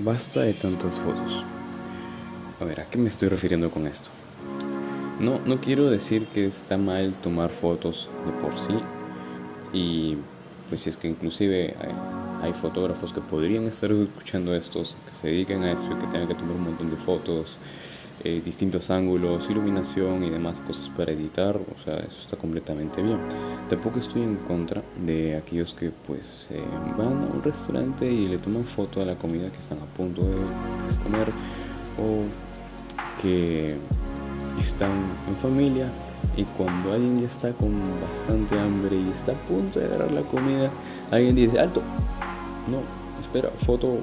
Basta de tantas fotos. A ver, ¿a qué me estoy refiriendo con esto? No, no quiero decir que está mal tomar fotos de por sí. Y pues es que inclusive hay, fotógrafos que podrían estar escuchando estos, que se dediquen a eso y que tengan que tomar un montón de fotos, eh, distintos ángulos, iluminación y demás cosas para editar, o sea, eso está completamente bien. Tampoco estoy en contra de aquellos que pues eh, van a un restaurante y le toman foto a la comida que están a punto de pues, comer o que están en familia y cuando alguien ya está con bastante hambre y está a punto de agarrar la comida, alguien dice, alto, no, espera, foto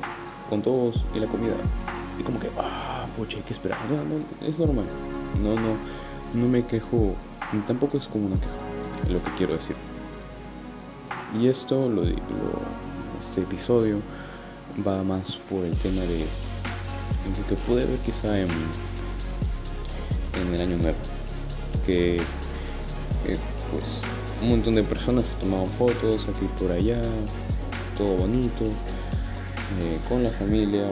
con todos y la comida. Y como que, ah, hay que esperar. No, es normal. No, no, no me quejo, tampoco es como una queja, lo que quiero decir. Y esto, lo, lo este episodio va más por el tema de, lo que pude ver quizá en, en el año nuevo que eh, pues un montón de personas se tomaban fotos aquí por allá, todo bonito, eh, con la familia,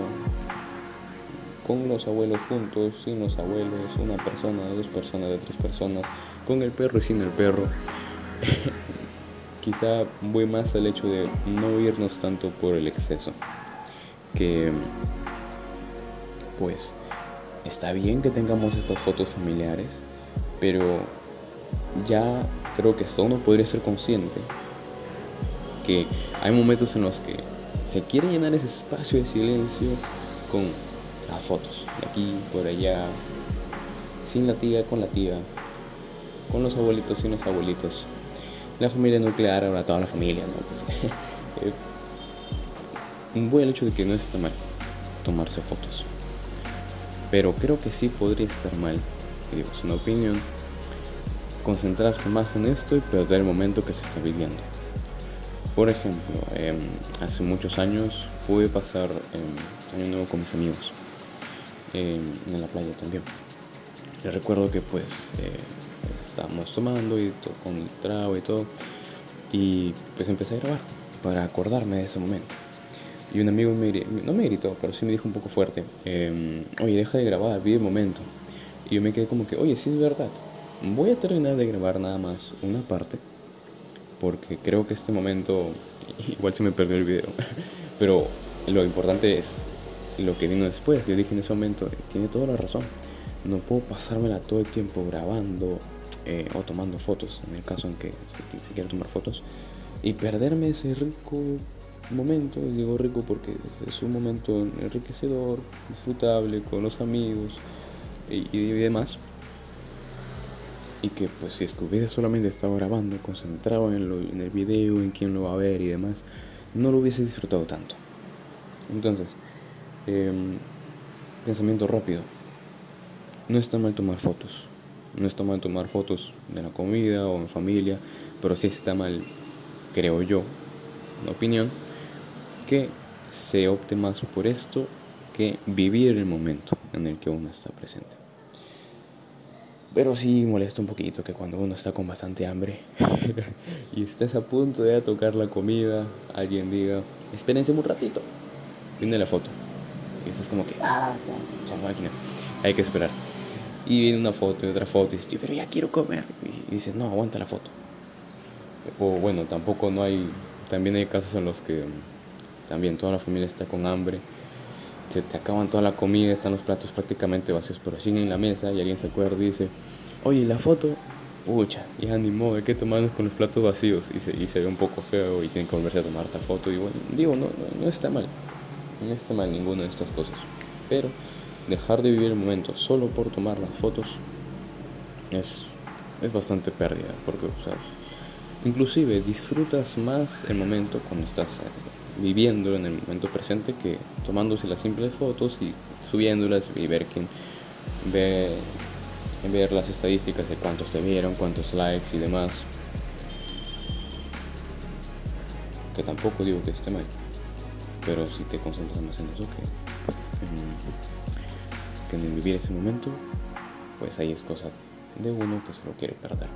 con los abuelos juntos, sin los abuelos, una persona, dos personas, de tres personas, con el perro y sin el perro. Quizá voy más al hecho de no irnos tanto por el exceso, que pues está bien que tengamos estas fotos familiares, pero ya creo que hasta uno podría ser consciente que hay momentos en los que se quiere llenar ese espacio de silencio con las fotos, aquí, por allá, sin la tía, con la tía, con los abuelitos, sin los abuelitos, la familia nuclear, ahora toda la familia, ¿no? Pues, eh, un buen hecho de que no está mal tomarse fotos, pero creo que sí podría estar mal digo, es una opinión, concentrarse más en esto y perder el momento que se está viviendo. Por ejemplo, em, hace muchos años pude pasar em, año nuevo con mis amigos em, en la playa también. Recuerdo que pues eh, estábamos tomando y con el trago y todo y pues empecé a grabar para acordarme de ese momento. Y un amigo me, no me gritó, pero sí me dijo un poco fuerte, oye, deja de grabar, vive el momento. Y yo me quedé como que, oye, sí es verdad. Voy a terminar de grabar nada más una parte. Porque creo que este momento, igual se me perdió el video. Pero lo importante es lo que vino después. Yo dije en ese momento, tiene toda la razón. No puedo pasármela todo el tiempo grabando eh, o tomando fotos, en el caso en que se, se quiera tomar fotos, y perderme ese rico momento. Y digo rico porque es un momento enriquecedor, disfrutable, con los amigos y, demás. Y que pues si es que hubiese solamente estado grabando, concentrado en, lo, en el video, en quién lo va a ver y demás, no lo hubiese disfrutado tanto. Entonces, em, pensamiento rápido. No está mal tomar fotos. No está mal tomar fotos de la comida o en familia, pero sí está mal, creo yo, una opinión, que se opte más por esto que vivir el momento en el que uno está presente. Pero sí molesta un poquito que cuando uno está con bastante hambre y estás a punto de tocar la comida, alguien diga, espérense un ratito, viene la foto. Y estás como que, ah, ya, máquina, hay que esperar. Y viene una foto y otra foto y dices, pero ya quiero comer. Y dices, no, aguanta la foto. O bueno, tampoco no hay, también hay casos en los que también toda la familia está con hambre se te acaban toda la comida, están los platos prácticamente vacíos, pero siguen en la mesa y alguien se acuerda y dice, oye, la foto, pucha, ya ni modo, hay que tomarnos con los platos vacíos y se, y se ve un poco feo y tienen que volverse a tomar esta foto y bueno, digo, no, no, está mal, no está mal ninguna de estas cosas, pero dejar de vivir el momento solo por tomar las fotos es, es bastante pérdida, porque, inclusive disfrutas más el momento cuando estás viviendo en el momento presente que tomándose las simples fotos y subiéndolas y ver quién ve ver las estadísticas de cuántos te vieron, cuántos likes y demás. Que tampoco digo que esté mal, pero si te concentras en eso que, pues, en, vivir ese momento, pues ahí es cosa de uno que se lo quiere perder.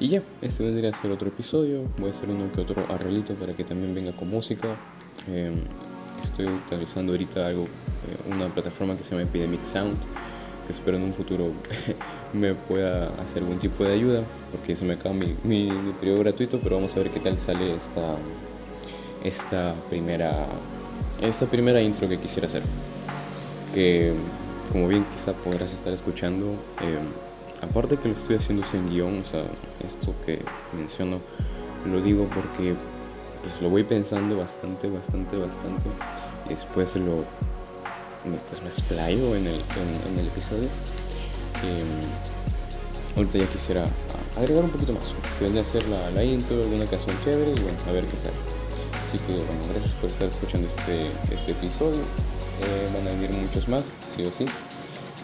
Y ya, este vendría a ser otro episodio. Voy a hacer uno que otro arreglito para que también venga con música. Em, estoy utilizando ahorita algo, eh, una plataforma que se llama Epidemic Sound, que espero en un futuro me pueda hacer algún tipo de ayuda, porque se me acaba mi, periodo gratuito, pero vamos a ver qué tal sale esta, esta, primera, esta primera intro que quisiera hacer. Que, como bien quizá podrás estar escuchando, eh, aparte que lo estoy haciendo sin guion, o sea, esto que menciono, lo digo porque pues lo voy pensando bastante, bastante, bastante. Y después lo pues me explayo en el, en, el episodio. Em, ahorita ya quisiera agregar un poquito más, que vendría a la, la, intro, alguna canción chévere y bueno, a ver qué sale. Así que bueno, gracias por estar escuchando este, este episodio. Eh, van a venir muchos más, sí o sí.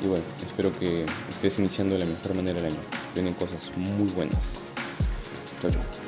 Y bueno, espero que estés iniciando de la mejor manera el año. Se vienen cosas muy buenas. Chao, chao.